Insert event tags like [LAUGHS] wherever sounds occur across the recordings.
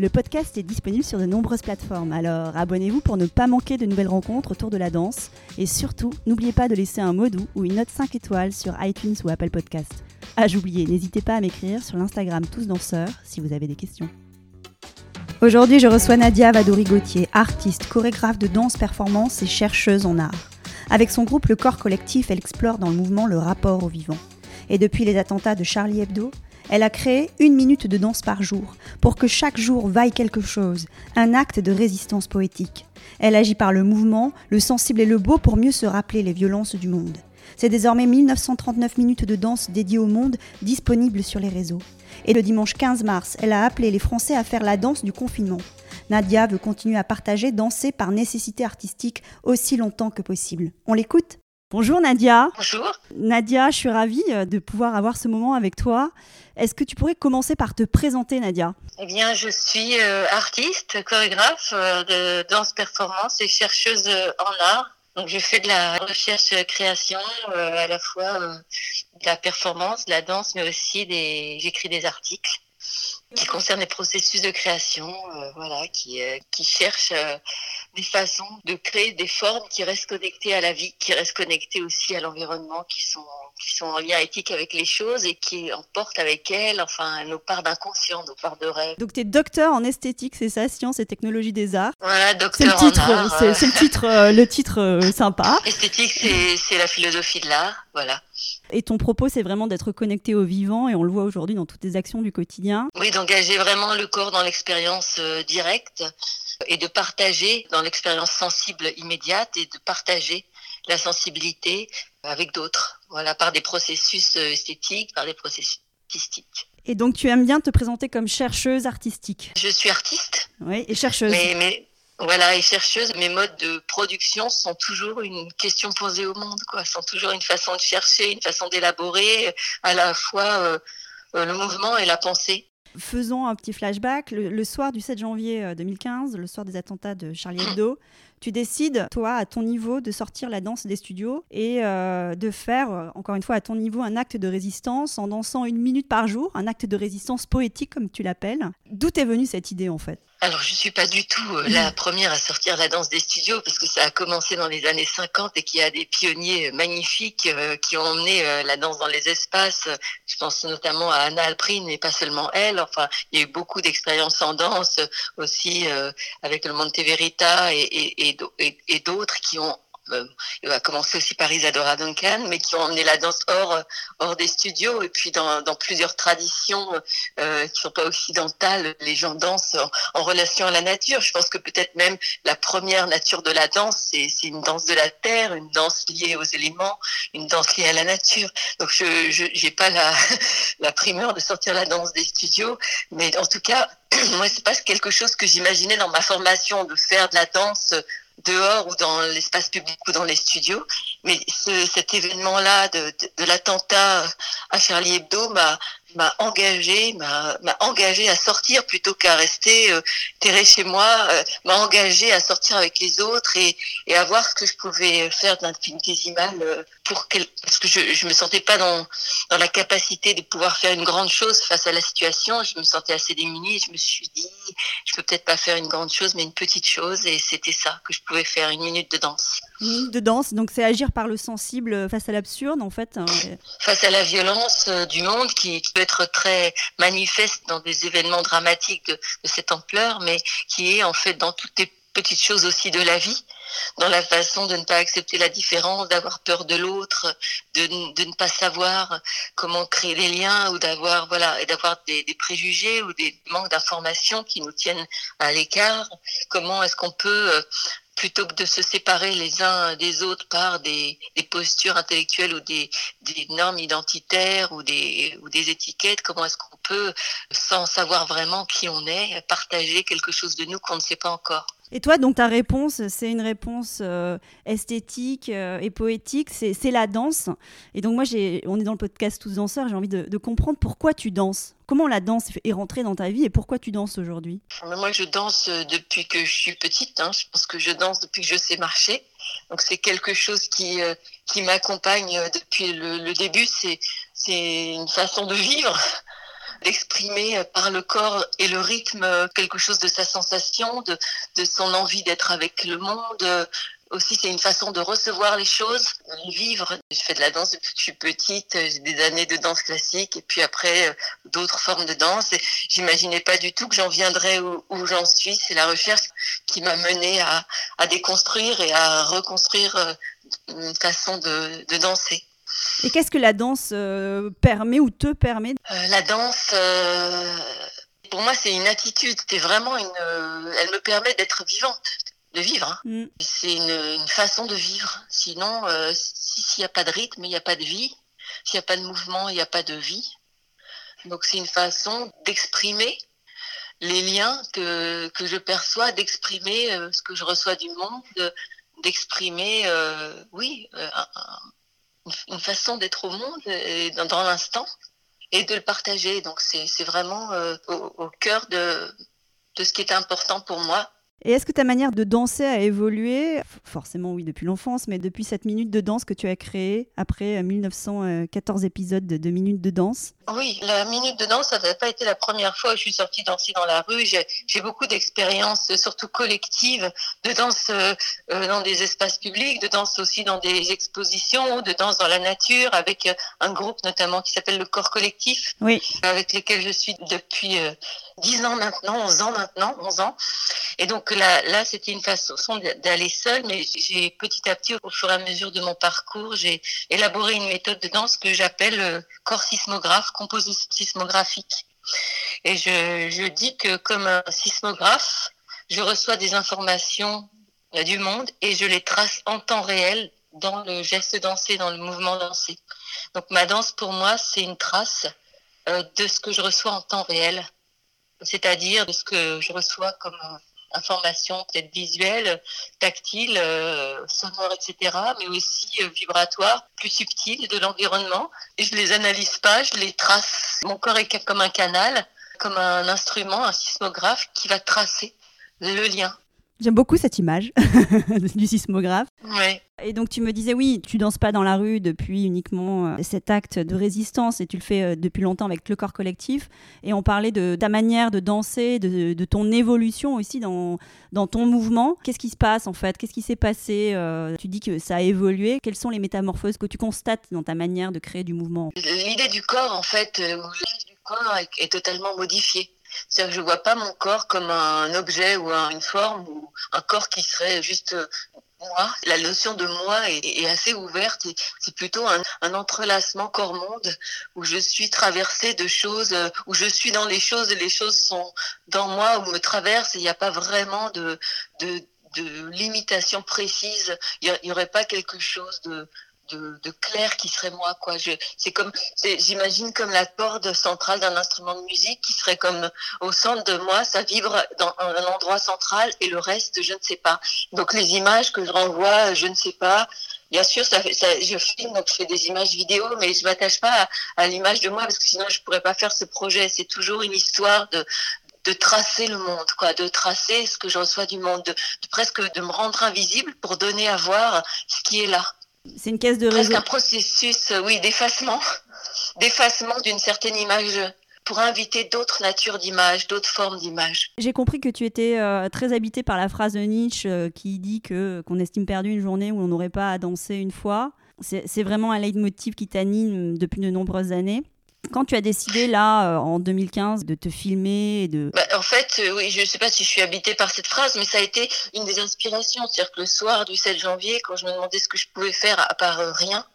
Le podcast est disponible sur de nombreuses plateformes, alors abonnez-vous pour ne pas manquer de nouvelles rencontres autour de la danse. Et surtout, n'oubliez pas de laisser un mot doux ou une note 5 étoiles sur iTunes ou Apple Podcast. Ah, j'oubliais, n'hésitez pas à m'écrire sur l'Instagram Tous Danseurs si vous avez des questions. Aujourd'hui, je reçois Nadia Vadouri-Gauthier, artiste, chorégraphe de danse performance et chercheuse en art. Avec son groupe Le Corps Collectif, elle explore dans le mouvement le rapport au vivant. Et depuis les attentats de Charlie Hebdo, elle a créé une minute de danse par jour, pour que chaque jour vaille quelque chose, un acte de résistance poétique. Elle agit par le mouvement, le sensible et le beau pour mieux se rappeler les violences du monde. C'est désormais 1939 minutes de danse dédiées au monde disponibles sur les réseaux. Et le dimanche 15 mars, elle a appelé les Français à faire la danse du confinement. Nadia veut continuer à partager danser par nécessité artistique aussi longtemps que possible. On l'écoute? Bonjour Nadia. Bonjour. Nadia, je suis ravie euh, de pouvoir avoir ce moment avec toi. Est-ce que tu pourrais commencer par te présenter, Nadia? Eh bien, je suis euh, artiste, chorégraphe euh, de danse performance et chercheuse en art. Donc, je fais de la recherche-création, à la fois de la performance, de la danse, mais aussi des... j'écris des articles qui concernent les processus de création, voilà, qui, qui cherchent des façons de créer des formes qui restent connectées à la vie, qui restent connectées aussi à l'environnement, qui sont qui sont en lien éthique avec les choses et qui emportent avec elles enfin nos parts d'inconscient, nos parts de rêve. Donc tu es docteur en esthétique, c'est ça, sciences et technologies des arts? Voilà, docteur c'est le titre, en C'est, le titre, euh, le titre euh, sympa. Esthétique, c'est, c'est la philosophie de l'art, voilà. Et ton propos, c'est vraiment d'être connecté au vivant, et on le voit aujourd'hui dans toutes tes actions du quotidien. Oui, d'engager vraiment le corps dans l'expérience euh, directe et de partager dans l'expérience sensible immédiate et de partager la sensibilité avec d'autres, voilà, par des processus euh, esthétiques, par des processus artistiques. Et donc tu aimes bien te présenter comme chercheuse artistique Je suis artiste. Oui, et chercheuse. Mais, mais voilà, et chercheuse, mes modes de production sont toujours une question posée au monde, quoi. Sont toujours une façon de chercher, une façon d'élaborer à la fois euh, euh, le mouvement et la pensée. Faisons un petit flashback. Le, soir du 7 janvier 2015, le soir des attentats de Charlie Hebdo, [CLEARS THROAT] tu décides, toi, à ton niveau, de sortir la danse des studios et euh, de faire, euh, encore une fois, à ton niveau, un acte de résistance en dansant une minute par jour, un acte de résistance poétique, comme tu l'appelles. D'où est venue cette idée, en fait? Alors, je suis pas du tout euh, la première à sortir la danse des studios parce que ça a commencé dans les années 50 et qu'il y a des pionniers magnifiques qui ont emmené la danse dans les espaces. Je pense notamment à Anna Alprin, mais pas seulement elle. Enfin, il y a eu beaucoup d'expériences en danse aussi avec le Monte Verita et et, d'autres qui ont euh, il va commencer aussi par Isadora Duncan, mais qui ont emmené la danse hors, hors des studios et puis dans, dans plusieurs traditions euh, qui sont pas occidentales, les gens dansent en, relation à la nature. Je pense que peut-être même la première nature de la danse, c'est, c'est une danse de la terre, une danse liée aux éléments, une danse liée à la nature. Donc je, je j'ai pas la, [LAUGHS] la primeur de sortir la danse des studios, mais en tout cas, [CLEARS THROAT] moi c'est pas quelque chose que j'imaginais dans ma formation de faire de la danse dehors ou dans l'espace public ou dans les studios. Mais ce, cet événement-là de, de, de l'attentat à Charlie Hebdo m'a m'a engagé, m'a engagé à sortir plutôt qu'à rester euh, chez moi, euh, m'a engagé à sortir avec les autres et, et à voir ce que je pouvais faire d'infinitésimal euh, pour quel, parce que je, je me sentais pas dans dans la capacité de pouvoir faire une grande chose face à la situation. Je me sentais assez démunie. Je me suis dit, je peux peut-être pas faire une grande chose, mais une petite chose, et c'était ça que je pouvais faire, une minute de danse. Minute de danse, donc c'est agir par le sensible face à l'absurde, en fait. Hein, face à la violence du monde qui, peut être très manifeste dans des événements dramatiques de, cette ampleur, mais qui est en fait dans toutes les petites choses aussi de la vie dans la façon de ne pas accepter la différence, d'avoir peur de l'autre, de, de, ne pas savoir comment créer des liens ou d'avoir voilà et d'avoir des, des, préjugés ou des manques d'informations qui nous tiennent à l'écart. Comment est-ce qu'on peut plutôt que de se séparer les uns des autres par des, postures intellectuelles ou des, normes identitaires ou des, étiquettes, comment est-ce qu'on peut, sans savoir vraiment qui on est, partager quelque chose de nous qu'on ne sait pas encore? Et toi, donc ta réponse, c'est une réponse euh, esthétique euh, et poétique, c'est la danse. Et donc moi, on est dans le podcast Tous danseurs, j'ai envie de, comprendre pourquoi tu danses. Comment la danse est rentrée dans ta vie et pourquoi tu danses aujourd'hui? Moi, je danse euh, depuis que je suis petite. Hein. Je pense que je danse depuis que je sais marcher. Donc c'est quelque chose qui, qui m'accompagne depuis le, le début. C'est une façon de vivre d'exprimer euh, par le corps et le rythme euh, quelque chose de sa sensation, de, son envie d'être avec le monde. Euh, aussi, c'est une façon de recevoir les choses, de vivre. Je fais de la danse depuis que je suis petite, j'ai des années de danse classique et puis après d'autres formes de danse. Et j'imaginais pas du tout que j'en viendrais où, j'en suis. C'est la recherche qui m'a menée à, déconstruire et à reconstruire une façon de danser. Et qu'est-ce que la danse euh, permet ou te permet euh, La danse, euh, pour moi, c'est une attitude. C'est vraiment une. elle me permet d'être vivante, de vivre. Hein. Mm. C'est une, façon de vivre. Sinon, s'il n'y a pas de rythme, il n'y a pas de vie. S'il n'y a pas de mouvement, il n'y a pas de vie. Donc, c'est une façon d'exprimer les liens que, que je perçois, d'exprimer ce que je reçois du monde, d'exprimer, oui, un, une façon d'être au monde et dans, l'instant et de le partager. Donc c'est vraiment euh, au, cœur de, de ce qui est important pour moi et est-ce que ta manière de danser a évolué Forcément oui, depuis l'enfance, mais depuis cette minute de danse que tu as créée après 1914 euh, épisodes de, minutes de danse? Oui, la minute de danse, ça n'a pas été la première fois où je suis sortie danser dans la rue. J'ai beaucoup d'expériences, surtout collectives, de danse euh, euh, dans des espaces publics, de danse aussi dans des expositions, de danse dans la nature, avec un groupe notamment qui s'appelle le Corps Collectif, oui. avec lequel je suis depuis 10 ans maintenant, 11 ans maintenant, 11 ans. Et donc là, là c'était une façon d'aller seule, mais j'ai petit à petit, au fur et à mesure de mon parcours, j'ai élaboré une méthode de danse que j'appelle euh, corps sismographe, composition sismographique. Et je, je dis que comme un sismographe, je reçois des informations euh, du monde et je les trace en temps réel dans le geste dansé, dans le mouvement dansé. Donc ma danse pour moi, c'est une trace euh, de ce que je reçois en temps réel c'est-à-dire de ce que je reçois comme euh, information peut-être visuelle, tactile, euh, sonore, etc., mais aussi euh, vibratoire, plus subtile de l'environnement. Et je les analyse pas, je les trace. Mon corps est comme un canal, comme un instrument, un sismographe qui va tracer le lien J'aime beaucoup cette image [LAUGHS] du sismographe. Ouais. Et donc tu me disais oui, tu danses pas dans la rue depuis uniquement euh, cet acte de résistance et tu le fais euh, depuis longtemps avec le corps collectif. Et on parlait de ta manière de danser, de, ton évolution aussi dans, dans ton mouvement. Qu'est-ce qui se passe en fait? Qu'est-ce qui s'est passé euh, Tu dis que ça a évolué. Quelles sont les métamorphoses que tu constates dans ta manière de créer du mouvement? L'idée du corps en fait, l'image du corps est totalement modifiée. C'est-à-dire que je vois pas mon corps comme un objet ou une forme ou un corps qui serait juste euh, moi. La notion de moi est, assez ouverte c'est plutôt un, entrelacement corps-monde où je suis traversée de choses, euh, où je suis dans les choses et les choses sont dans moi ou me traversent il n'y a pas vraiment de limitation précise. Il n'y aurait pas quelque chose de, de, clair qui serait moi quoi. Je c'est comme j'imagine comme la corde centrale d'un instrument de musique qui serait comme au centre de moi ça vibre dans un endroit central et le reste je ne sais pas. Donc les images que je renvoie je ne sais pas. Bien sûr ça, ça je filme donc je fais des images vidéo mais je m'attache pas à, l'image de moi parce que sinon je pourrais pas faire ce projet. C'est toujours une histoire de de tracer le monde, quoi, de tracer ce que je reçois du monde, de, de presque de me rendre invisible pour donner à voir ce qui est là. C'est une caisse de Presque un processus, euh, oui, d'effacement, [LAUGHS] d'effacement d'une certaine image pour inviter d'autres natures d'images, d'autres formes d'images. J'ai compris que tu étais euh, très habité par la phrase de Nietzsche euh, qui dit que qu'on estime perdu une journée où on n'aurait pas à danser une fois. C'est vraiment un leitmotiv qui t'anime depuis de nombreuses années. Quand tu as décidé là, euh, en 2015, de te filmer de... Bah, en fait, euh, oui, je ne sais pas si je suis habitée par cette phrase, mais ça a été une des inspirations. C'est-à-dire que le soir du 7 janvier, quand je me demandais ce que je pouvais faire à part euh, rien,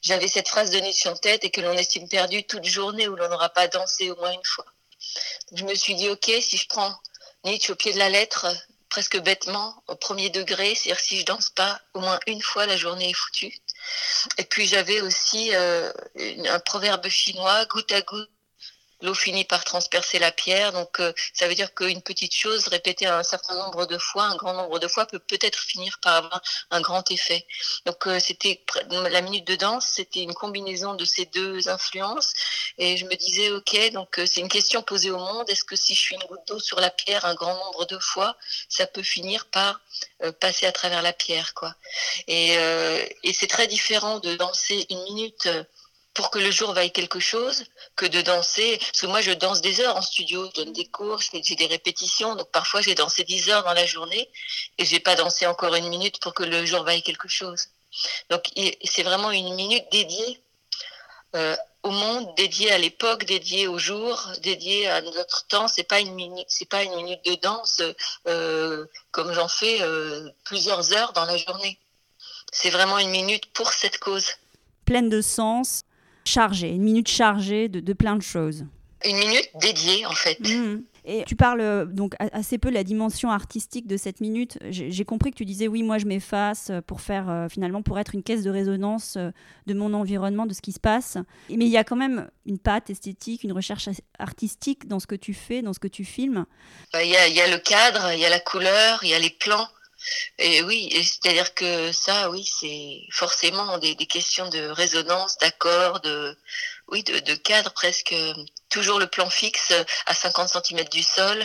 j'avais cette phrase de Nietzsche en tête et que l'on estime perdu toute journée où l'on n'aura pas dansé au moins une fois. je me suis dit, ok, si je prends Nietzsche au pied de la lettre, presque bêtement au premier degré, c'est-à-dire si je danse pas au moins une fois, la journée est foutue. Et puis j'avais aussi euh, un proverbe chinois, goutte à goutte, l'eau finit par transpercer la pierre. Donc, euh, ça veut dire qu'une petite chose répétée un certain nombre de fois, un grand nombre de fois, peut peut-être finir par avoir un grand effet. Donc, euh, c'était la minute de danse, c'était une combinaison de ces deux influences. Et je me disais, ok, donc euh, c'est une question posée au monde. Est-ce que si je suis une goutte d'eau sur la pierre un grand nombre de fois, ça peut finir par passer à travers la pierre, quoi. Et, et c'est très différent de danser une minute pour que le jour vaille quelque chose que de danser. Parce que moi, je danse des heures en studio, je donne des cours, j'ai des répétitions. Donc parfois, j'ai dansé 10 heures dans la journée et j'ai pas dansé encore une minute pour que le jour vaille quelque chose. Donc c'est vraiment une minute dédiée euh, au monde, dédiée à l'époque, dédiée au jour, dédiée à notre temps. C'est pas pas une minute de danse euh, comme j'en fais euh, plusieurs heures dans la journée. C'est vraiment une minute pour cette cause. Pleine de sens, chargée, une minute chargée de, plein de choses. Une minute dédiée en fait. Mmh. Et tu parles euh, donc assez peu de la dimension artistique de cette minute. J'ai compris que tu disais oui, moi je m'efface pour faire euh, finalement pour être une caisse de résonance euh, de mon environnement, de ce qui se passe. Mais il y a quand même une patte esthétique, une recherche artistique dans ce que tu fais, dans ce que tu filmes. Bah, il y, y, a le cadre, il y a la couleur, il y a les plans. Et oui, c'est-à-dire que ça, oui, c'est forcément des, questions de résonance, d'accord, de, oui, de, cadre presque. Toujours le plan fixe à 50 cm du sol.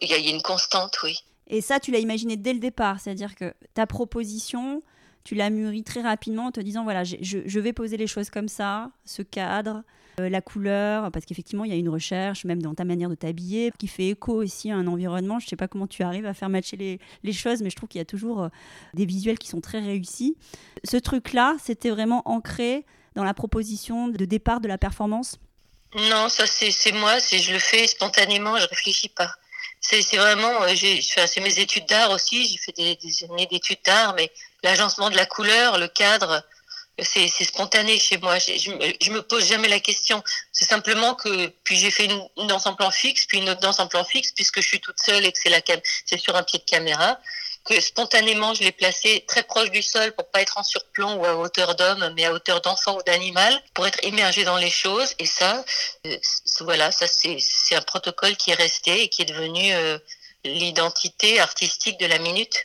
Il y, a une constante, oui. Et ça, tu l'as imaginé dès le départ, c'est-à-dire que ta proposition, tu l'as mûrie très rapidement en te disant voilà, je, vais poser les choses comme ça, ce cadre, la couleur, parce qu'effectivement, il y a une recherche, même dans ta manière de t'habiller, qui fait écho aussi à un environnement. Je ne sais pas comment tu arrives à faire matcher les, choses, mais je trouve qu'il y a toujours euh, des visuels qui sont très réussis. Ce truc-là, c'était vraiment ancré dans la proposition de départ de la performance? Non, ça c'est moi, je le fais spontanément, je réfléchis pas. C'est vraiment, euh, fait mes études d'art aussi, j'ai fait des années d'études d'art, mais l'agencement de la couleur, le cadre, c'est spontané chez moi. Je, je, me pose jamais la question. C'est simplement que puis j'ai fait une, danse en plan fixe, puis une autre danse en plan fixe, puisque je suis toute seule et que c'est la c'est sur un pied de caméra, que spontanément je l'ai placé très proche du sol pour pas être en surplomb ou à hauteur d'homme, mais à hauteur d'enfant ou d'animal, pour être immergé dans les choses. Et ça, euh, voilà, ça c'est un protocole qui est resté et qui est devenu euh, l'identité artistique de la minute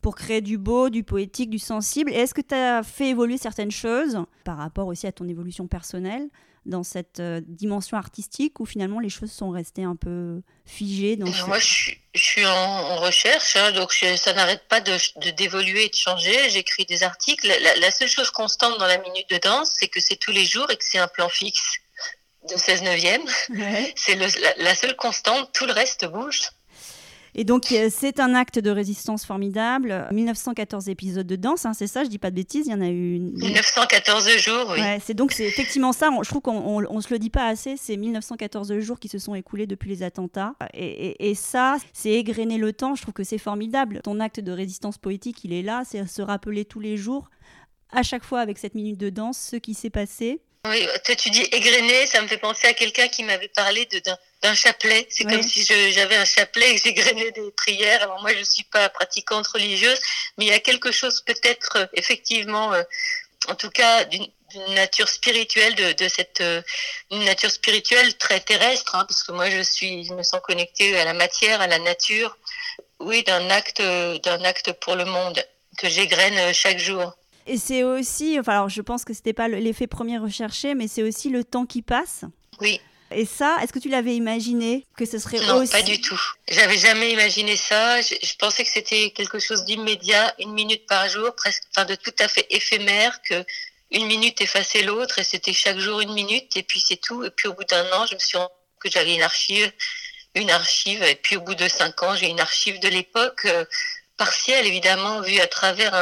pour créer du beau, du poétique, du sensible. Est-ce que tu as fait évoluer certaines choses par rapport aussi à ton évolution personnelle dans cette euh, dimension artistique ou finalement les choses sont restées un peu figées dans Moi, je suis, en, recherche, hein, donc ça n'arrête pas de, d'évoluer et de changer. J'écris des articles. La, seule chose constante dans la minute de danse, c'est que c'est tous les jours et que c'est un plan fixe de 16 neuvième. [LAUGHS] C'est la, la seule constante. Tout le reste bouge. Et donc, c'est un acte de résistance formidable. 1914 épisodes de danse, hein, c'est ça, je dis pas de bêtises, il y en a eu... Une... 1914 jours, oui. c'est donc c'est effectivement ça, je trouve qu'on on, se le dit pas assez, c'est 1914 jours qui se sont écoulés depuis les attentats. Et, et, ça, c'est égrener le temps, je trouve que c'est formidable. Ton acte de résistance poétique, il est là, c'est se rappeler tous les jours, à chaque fois avec cette minute de danse, ce qui s'est passé. Oui, toi tu dis égrener, ça me fait penser à quelqu'un qui m'avait parlé d'un chapelet. C'est comme si j'avais un chapelet et [LAUGHS] que j'égrenais des prières. Alors moi, je suis pas pratiquante religieuse, mais il y a quelque chose peut-être euh, effectivement, euh, en tout cas d'une nature spirituelle de, de cette euh, une nature spirituelle très terrestre, hein, parce que moi je suis, je me sens connectée à la matière, à la nature. Oui, d'un acte, d'un acte pour le monde que j'égrène chaque jour. Et c'est aussi, enfin alors je pense que c'était pas l'effet premier recherché, mais c'est aussi le temps qui passe. Oui. Et ça, est-ce que tu l'avais imaginé que ce serait non, pas du tout. J'avais jamais imaginé ça. Je, pensais que c'était quelque chose d'immédiat, une minute par jour, presque, enfin de tout à fait éphémère, que une minute effaçait l'autre et c'était chaque jour une minute et puis c'est tout. Et puis au bout d'un an, je me suis rendu que j'avais une archive, une archive. Et puis au bout de cinq ans, j'ai une archive de l'époque. Euh, partiel, évidemment, vu à travers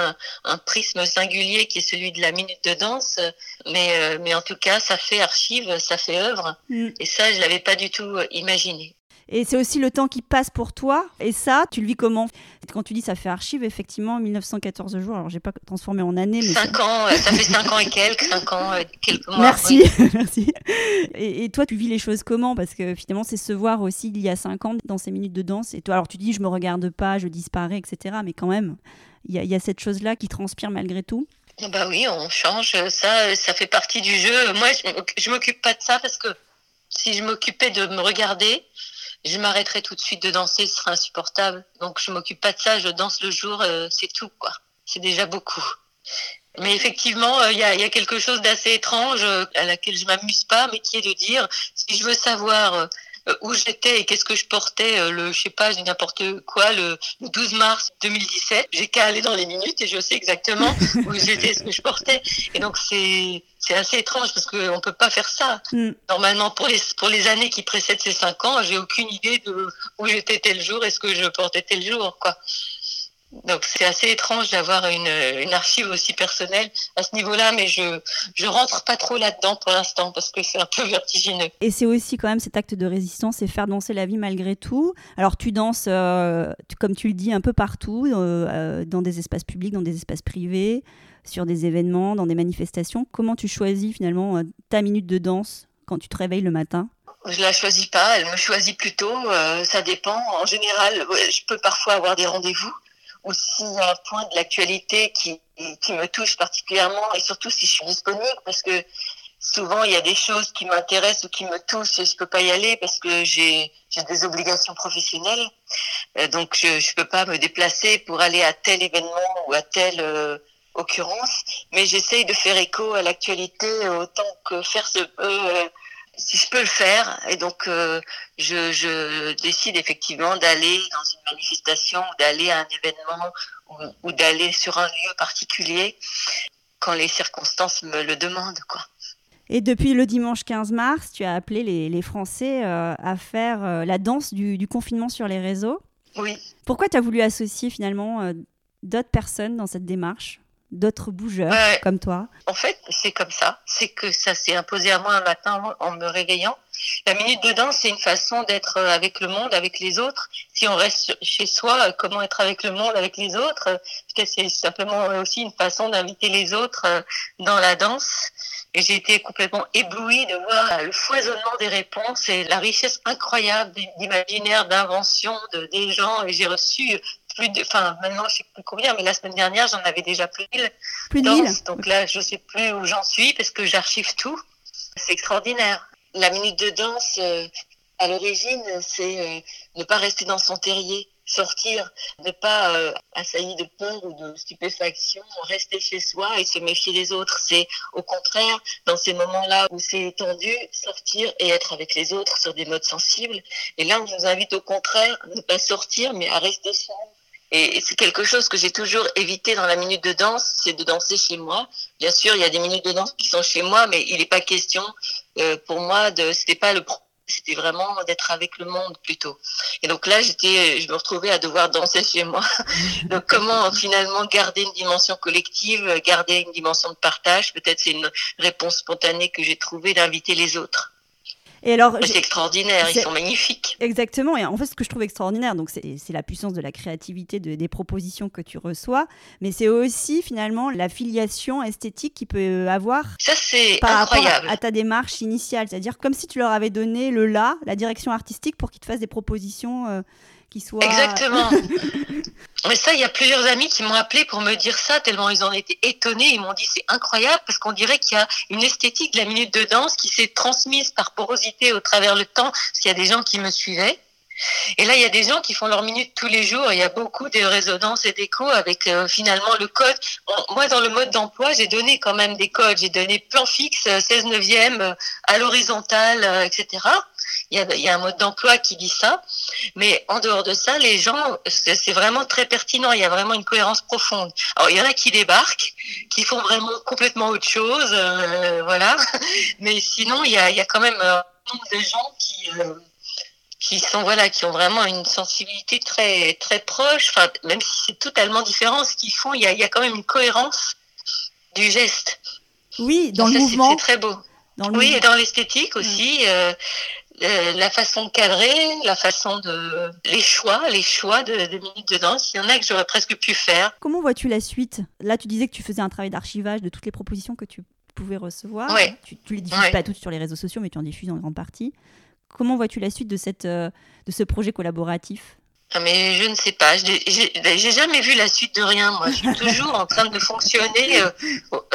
un, prisme singulier qui est celui de la minute de danse. Mais, euh, mais en tout cas, ça fait archive, ça fait œuvre. Mm. Et ça, je l'avais pas du tout imaginé. Et c'est aussi le temps qui passe pour toi. Et ça, tu le vis comment? Quand tu dis ça fait archive, effectivement, 1914 jours. Alors, j'ai pas transformé en année. Mais 5 ans, euh, ça fait 5 ans et quelques, [LAUGHS] 5 ans, et quelques mois. Merci, [LAUGHS] merci. Et, toi, tu vis les choses comment? Parce que finalement, c'est se voir aussi il y a 5 ans dans ces minutes de danse. Et toi, alors tu dis, je me regarde pas, je disparais, etc. Mais quand même, il y, y, a cette chose-là qui transpire malgré tout. Bah oui, on change. Ça, ça fait partie du jeu. Moi, je m'occupe pas de ça parce que si je m'occupais de me regarder, je m'arrêterais tout de suite de danser, ce serait insupportable. Donc je m'occupe pas de ça, je danse le jour, euh, c'est tout quoi. C'est déjà beaucoup. Mais effectivement, euh, il y, a, y, a, quelque chose d'assez étrange euh, à laquelle je m'amuse pas, mais qui est de dire si je veux savoir euh, où j'étais et qu'est-ce que je portais euh, le, je sais pas, n'importe quoi, le, 12 mars 2017. J'ai qu'à aller dans les minutes et je sais exactement [LAUGHS] où j'étais, ce que je portais. Et donc c'est c'est assez étrange parce qu'on peut pas faire ça. Mm. Normalement, pour les pour les années qui précèdent ces cinq ans, j'ai aucune idée de où j'étais tel jour et ce que je portais tel jour, quoi. Donc c'est assez étrange d'avoir une, une, archive aussi personnelle à ce niveau-là, mais je je rentre pas trop là-dedans pour l'instant parce que c'est un peu vertigineux. Et c'est aussi quand même cet acte de résistance et faire danser la vie malgré tout. Alors tu danses, euh, comme tu le dis, un peu partout, euh, euh, dans des espaces publics, dans des espaces privés, sur des événements, dans des manifestations. Comment tu choisis finalement ta minute de danse quand tu te réveilles le matin? Je la choisis pas, elle me choisit plutôt. ça dépend. En général, je peux parfois avoir des rendez-vous aussi un point de l'actualité qui, qui me touche particulièrement et surtout si je suis disponible parce que souvent il y a des choses qui m'intéressent ou qui me touchent et je peux pas y aller parce que j'ai j'ai des obligations professionnelles. Euh, donc je je peux pas me déplacer pour aller à tel événement ou à telle euh, occurrence. Mais j'essaye de faire écho à l'actualité autant que faire se peut euh, si je peux le faire. Et donc, euh, je, je, décide effectivement d'aller dans une manifestation, d'aller à un événement ou, ou d'aller sur un lieu particulier quand les circonstances me le demandent. Quoi. Et depuis le dimanche 15 mars, tu as appelé les, les Français euh, à faire euh, la danse du, du, confinement sur les réseaux. Oui. Pourquoi tu as voulu associer finalement d'autres personnes dans cette démarche? D'autres bougeurs comme toi En fait, c'est comme ça. C'est que ça s'est imposé à moi un matin en me réveillant. La minute de danse, c'est une façon d'être avec le monde, avec les autres. Si on reste chez soi, comment être avec le monde, avec les autres? C'est simplement aussi une façon d'inviter les autres euh, dans la danse. Et j'ai été complètement éblouie de voir le foisonnement des réponses et la richesse incroyable d'imaginaire, d'invention de, des gens. Et j'ai reçu plus de, enfin, maintenant, je sais plus combien, mais la semaine dernière, j'en avais déjà plus de Plus de Donc là, je sais plus où j'en suis parce que j'archive tout. C'est extraordinaire. La minute de danse, euh, à l'origine, c'est euh, ne pas rester dans son terrier, sortir, ne pas euh, assaillir de peur ou de stupéfaction, rester chez soi et se méfier des autres. C'est au contraire, dans ces moments-là où c'est tendu, sortir et être avec les autres sur des modes sensibles. Et là, on nous invite au contraire à ne pas sortir, mais à rester seul et c'est quelque chose que j'ai toujours évité dans la minute de danse, c'est de danser chez moi. Bien sûr, il y a des minutes de danse qui sont chez moi, mais il n'est pas question euh, pour moi de. C'était pas le c'était vraiment d'être avec le monde plutôt. Et donc là, j'étais, je me retrouvais à devoir danser chez moi. [LAUGHS] donc comment finalement garder une dimension collective, garder une dimension de partage? Peut-être c'est une réponse spontanée que j'ai trouvée d'inviter les autres. Et alors, c'est extraordinaire, ils sont magnifiques. Exactement. Et en fait, ce que je trouve extraordinaire, donc c'est la puissance de la créativité de, des propositions que tu reçois, mais c'est aussi finalement la filiation esthétique qui peut avoir. Ça, c'est incroyable. à, ta démarche initiale, c'est-à-dire comme si tu leur avais donné le là, la direction artistique, pour qu'ils te fassent des propositions. Euh, qui. Exactement. [LAUGHS] Mais ça, il y a plusieurs amis qui m'ont appelé pour me dire ça, tellement ils en étaient étonnés. Ils m'ont dit c'est incroyable parce qu'on dirait qu'il y a une esthétique de la minute de danse qui s'est transmise par porosité au travers le temps, parce qu'il y a des gens qui me suivaient. Et là, il y a des gens qui font leur minute tous les jours. Il y a beaucoup de résonances et d'échos avec euh, finalement le code. Moi, dans le mode d'emploi, j'ai donné quand même des codes. J'ai donné plan fixe, 16 neuvième, euh, à l'horizontale, euh, etc. Il y, a, il y a un mode d'emploi qui dit ça. Mais en dehors de ça, les gens, c'est vraiment très pertinent. Il y a vraiment une cohérence profonde. Alors, il y en a qui débarquent, qui font vraiment complètement autre chose. voilà. [LAUGHS] Mais sinon, il y a, il y a quand même un nombre de gens qui qui sont voilà qui ont vraiment une sensibilité très très proche enfin même si c'est totalement différent ce qu'ils font il y a, y a quand même une cohérence du geste oui dans le mouvement c'est très beau dans le Oui, et dans l'esthétique aussi. Euh, la façon de cadrer, la façon de les choix, les choix de, minutes de danse, il y en a que j'aurais presque pu faire. Comment vois-tu la suite? Là, tu disais que tu faisais un travail d'archivage de toutes les propositions que tu pouvais recevoir. Tu, tu les diffuses pas toutes sur les réseaux sociaux, mais tu en diffuses en grande partie. Comment vois-tu la suite de cette de ce projet collaboratif? Ah, mais je ne sais pas. J'ai jamais vu la suite de rien. Moi, je suis [LAUGHS] toujours en train de fonctionner euh,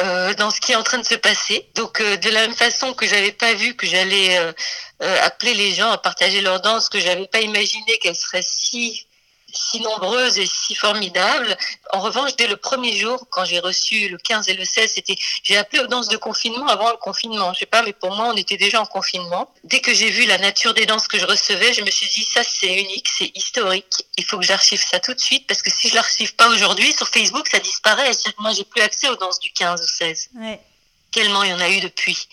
euh, dans ce qui est en train de se passer. Donc, euh, de la même façon que j'avais pas vu que j'allais appeler les gens à partager leur danse, que j'avais pas imaginé qu'elle serait si si nombreuses et si formidables. En revanche, dès le premier jour, quand j'ai reçu le 15 et le 16, c'était, j'ai appelé aux danses de confinement avant le confinement. Je sais pas, mais pour moi, on était déjà en confinement. Dès que j'ai vu la nature des danses que je recevais, je me suis dit, ça, c'est unique, c'est historique. Il faut que j'archive ça tout de suite parce que si je l'archive pas aujourd'hui, sur Facebook, ça disparaît. Moi, j'ai plus accès aux danses du 15 ou 16. Ouais tellement il y en a eu depuis.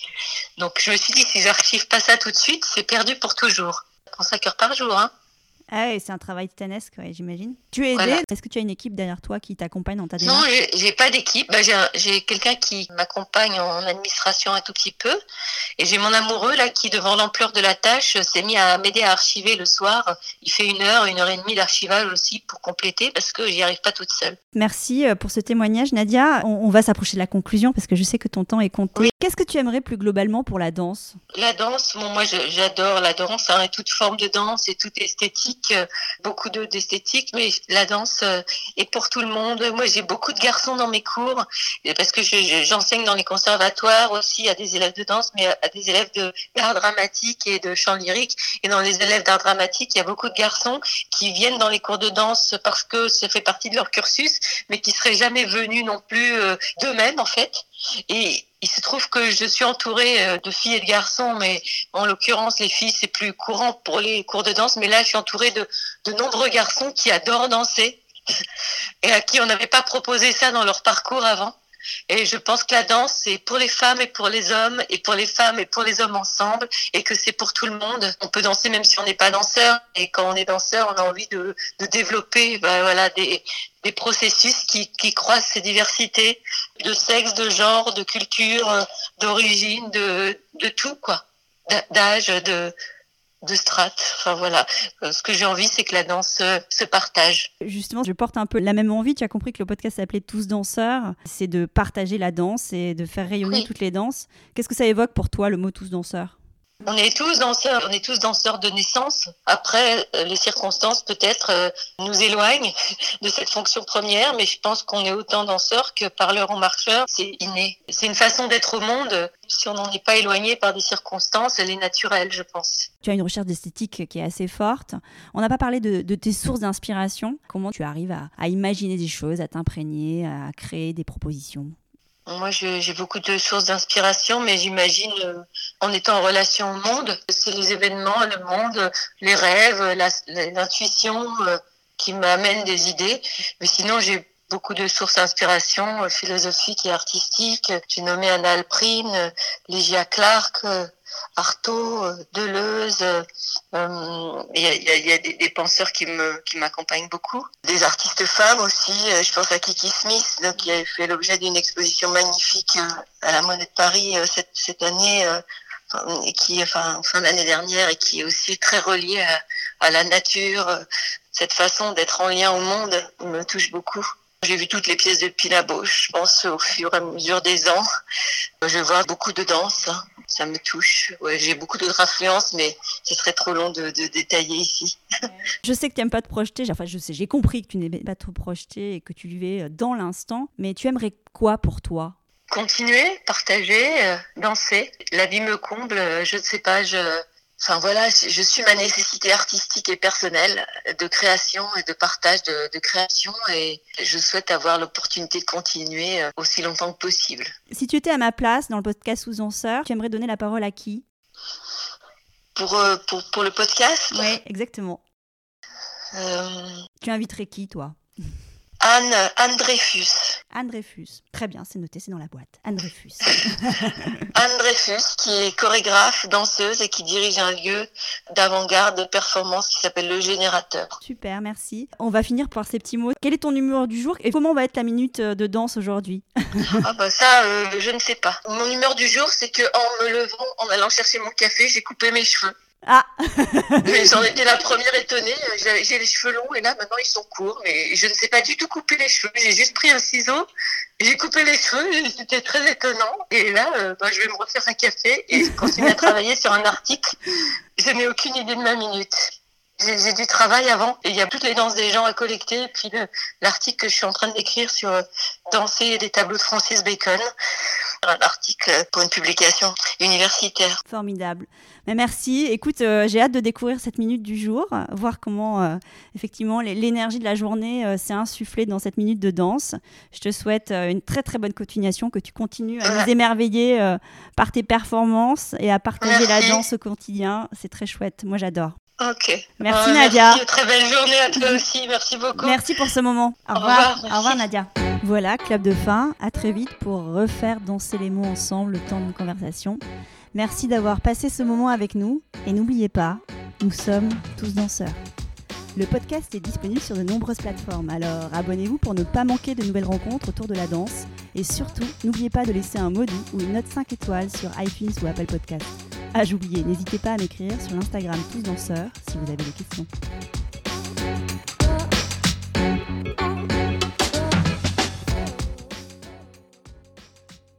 Donc je me suis dit, si j'archive pas ça tout de suite, c'est perdu pour toujours. Prends 5 heures par jour. Hein. Ah ouais, c'est un travail titanesque, j'imagine. Tu es aidé Est-ce que tu as une équipe derrière toi qui t'accompagne dans ta démarche Non, j'ai pas d'équipe. Bah, j'ai quelqu'un qui m'accompagne en administration un tout petit peu. Et j'ai mon amoureux là qui, devant l'ampleur de la tâche, s'est mis à m'aider à archiver le soir. Il fait une heure, une heure et demie d'archivage aussi pour compléter parce que j'y arrive pas toute seule. Merci euh, pour ce témoignage, Nadia. On, va s'approcher de la conclusion parce que je sais que ton temps est compté. Qu'est-ce que tu aimerais plus globalement pour la danse? La danse, bon, moi j'adore la danse, hein, toute forme de danse et toute esthétique euh, beaucoup d'esthétique, mais la danse euh, est pour tout le monde. Moi, j'ai beaucoup de garçons dans mes cours parce que j'enseigne dans les conservatoires aussi à des élèves de danse, mais à des élèves d'art dramatique et de chant lyrique. Et dans les élèves d'art dramatique, il y a beaucoup de garçons qui viennent dans les cours de danse parce que ça fait partie de leur cursus, mais qui seraient jamais venus non plus euh, d'eux-mêmes en fait. Et il se trouve que je suis entourée euh, de filles et de garçons, mais en l'occurrence, les filles, c'est plus courant pour les cours de danse. Mais là, je suis entourée de, de nombreux garçons qui adorent danser [LAUGHS] et à qui on n'avait pas proposé ça dans leur parcours avant. Et je pense que la danse, c'est pour les femmes et pour les hommes, et pour les femmes et pour les hommes ensemble, et que c'est pour tout le monde. On peut danser même si on n'est pas danseur, et quand on est danseur, on a envie de, développer ben, voilà, des, processus qui, qui croisent ces diversités de sexe, de genre, de culture, d'origine, de, de tout, quoi. D'âge, de, de strates. Enfin voilà, euh, ce que j'ai envie, c'est que la danse euh, se partage. Justement, je porte un peu la même envie. Tu as compris que le podcast s'appelait Tous danseurs. C'est de partager la danse et de faire rayonner toutes les danses. Qu'est-ce que ça évoque pour toi le mot Tous danseurs? On est tous danseurs, on est tous danseurs de naissance. Après, euh, les circonstances peut-être euh, nous éloignent [LAUGHS] de cette fonction première, mais je pense qu'on est autant danseurs que parleurs ou marcheurs. C'est inné. C'est une façon d'être au monde. Si on n'en est pas éloigné par des circonstances, elle est naturelle, je pense. Tu as une recherche d'esthétique qui est assez forte. On n'a pas parlé de, tes sources d'inspiration. Comment tu arrives à imaginer des choses, à t'imprégner, à créer des propositions? Moi, j'ai beaucoup de sources d'inspiration, mais j'imagine euh, en étant en relation au monde, c'est les événements, le monde, les rêves, l'intuition euh, qui m'amènent des idées. Mais sinon, j'ai beaucoup de sources d'inspiration euh, philosophiques et artistiques. J'ai nommé Anna Alprine, Ligia Clark, Artaud, Deleuze. Il y a, des, penseurs qui me qui m'accompagnent beaucoup. Des artistes femmes aussi. Je pense à Kiki Smith, donc, qui a fait l'objet d'une exposition magnifique à la Monnaie de Paris cette, cette année qui, enfin, fin d'année dernière, et qui est aussi très reliée à, la nature. Cette façon d'être en lien au monde me touche beaucoup. J'ai vu toutes les pièces de Pina Bausch, je pense, au fur et à mesure des ans. Je vois beaucoup de danse. Ça me touche. Ouais, j'ai beaucoup d'autres influences, mais ce serait trop long de, détailler ici. [LAUGHS] Je sais que tu n'aimes pas te projeter, enfin je sais, j'ai compris que tu n'aimais pas te projeter et que tu vivais dans l'instant, mais tu aimerais quoi pour toi? Continuer, partager, euh, danser. La vie me comble, je ne sais pas, je Enfin voilà, je suis ma nécessité artistique et personnelle de création et de partage de, création et je souhaite avoir l'opportunité de continuer euh, aussi longtemps que possible. Si tu étais à ma place dans le podcast Sous Anseur, tu aimerais donner la parole à qui? Pour, euh, pour, pour, le podcast? Oui, exactement. Euh... Tu inviterais qui, toi? Anne, Anne Dreyfus. Anne Dreyfus. Très bien, c'est noté, c'est dans la boîte. Anne Dreyfus. [LAUGHS] Anne Dreyfus, qui est chorégraphe, danseuse et qui dirige un lieu d'avant-garde de performance qui s'appelle Le Générateur. Super, merci. On va finir par ces petits mots. Quel est ton humeur du jour et comment va être la minute euh, de danse aujourd'hui? Ah bah ça, euh, je ne sais pas. Mon humeur du jour, c'est que en me levant, en allant chercher mon café, j'ai coupé mes cheveux. Ah Mais J'en étais la première étonnée. J'ai les cheveux longs et là maintenant ils sont courts. Mais je ne sais pas du tout couper les cheveux. J'ai juste pris un ciseau, j'ai coupé les cheveux. C'était très étonnant. Et là, euh, bah, je vais me refaire un café et [LAUGHS] continuer à travailler sur un article. Je n'ai aucune idée de ma minute. J'ai du travail avant et il y a toutes les danses des gens à collecter. Et puis le- l'article que je suis en train d'écrire sur euh, danser les tableaux de Francis Bacon. Un article pour une publication universitaire. Formidable. Mais merci. Écoute, euh, j'ai hâte de découvrir cette minute du jour, voir comment euh, effectivement l'é- l'énergie de la journée euh, s'est insufflée dans cette minute de danse. Je te souhaite une très très bonne continuation, que tu continues à nous émerveiller par tes performances et à partager la danse au quotidien. C'est très chouette. Moi, j'adore. Ok. Merci, Nadia. Merci. Très belle journée à toi aussi. Merci beaucoup. Merci pour ce moment. Au Au revoir. revoir, Au revoir, Nadia. Voilà, club de fin. À très vite pour refaire danser les mots ensemble le temps d'une conversation. Merci d'avoir passé ce moment avec nous. Et n'oubliez pas, nous sommes tous danseurs. Le podcast est disponible sur de nombreuses plateformes, alors abonnez-vous pour ne pas manquer de nouvelles rencontres autour de la danse. Et surtout, n'oubliez pas de laisser un mot ou une note 5 étoiles sur iTunes ou Apple Podcast. Ah, j'oubliais, n'hésitez pas à m'écrire sur l'Instagram Tous Danseurs si vous avez des questions.